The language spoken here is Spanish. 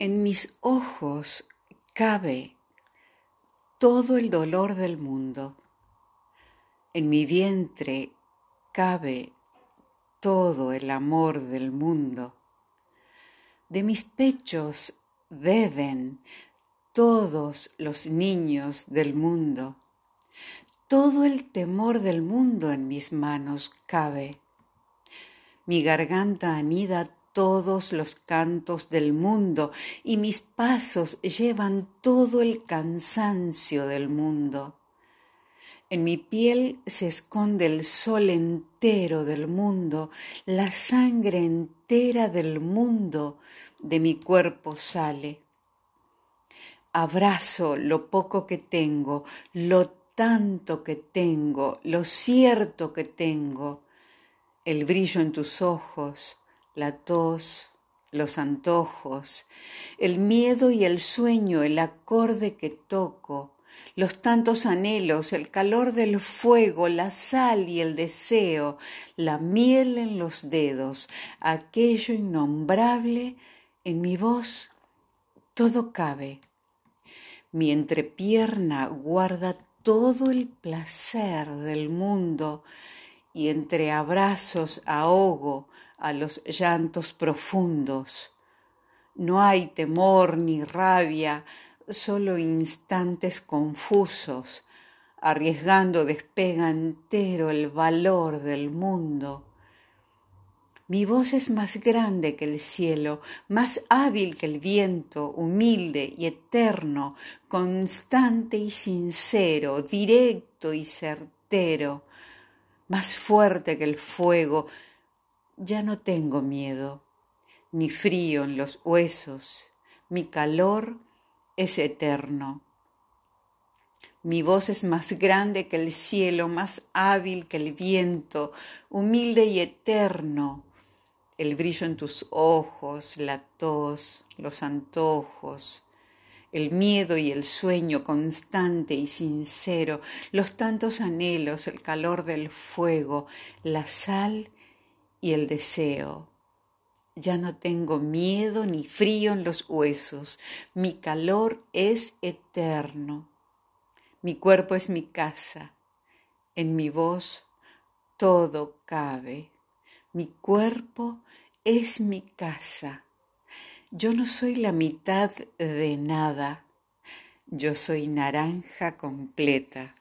En mis ojos cabe todo el dolor del mundo. En mi vientre cabe todo el amor del mundo. De mis pechos beben todos los niños del mundo. Todo el temor del mundo en mis manos cabe. Mi garganta anida todos los cantos del mundo y mis pasos llevan todo el cansancio del mundo. En mi piel se esconde el sol entero del mundo, la sangre entera del mundo de mi cuerpo sale. Abrazo lo poco que tengo, lo tanto que tengo, lo cierto que tengo, el brillo en tus ojos, la tos, los antojos, el miedo y el sueño, el acorde que toco, los tantos anhelos, el calor del fuego, la sal y el deseo, la miel en los dedos, aquello innombrable, en mi voz todo cabe. Mi entrepierna guarda todo el placer del mundo y entre abrazos ahogo a los llantos profundos. No hay temor ni rabia, solo instantes confusos, arriesgando despega entero el valor del mundo. Mi voz es más grande que el cielo, más hábil que el viento, humilde y eterno, constante y sincero, directo y certero, más fuerte que el fuego, ya no tengo miedo, ni frío en los huesos, mi calor es eterno. Mi voz es más grande que el cielo, más hábil que el viento, humilde y eterno. El brillo en tus ojos, la tos, los antojos, el miedo y el sueño constante y sincero, los tantos anhelos, el calor del fuego, la sal y el deseo. Ya no tengo miedo ni frío en los huesos. Mi calor es eterno. Mi cuerpo es mi casa. En mi voz todo cabe. Mi cuerpo es mi casa. Yo no soy la mitad de nada. Yo soy naranja completa.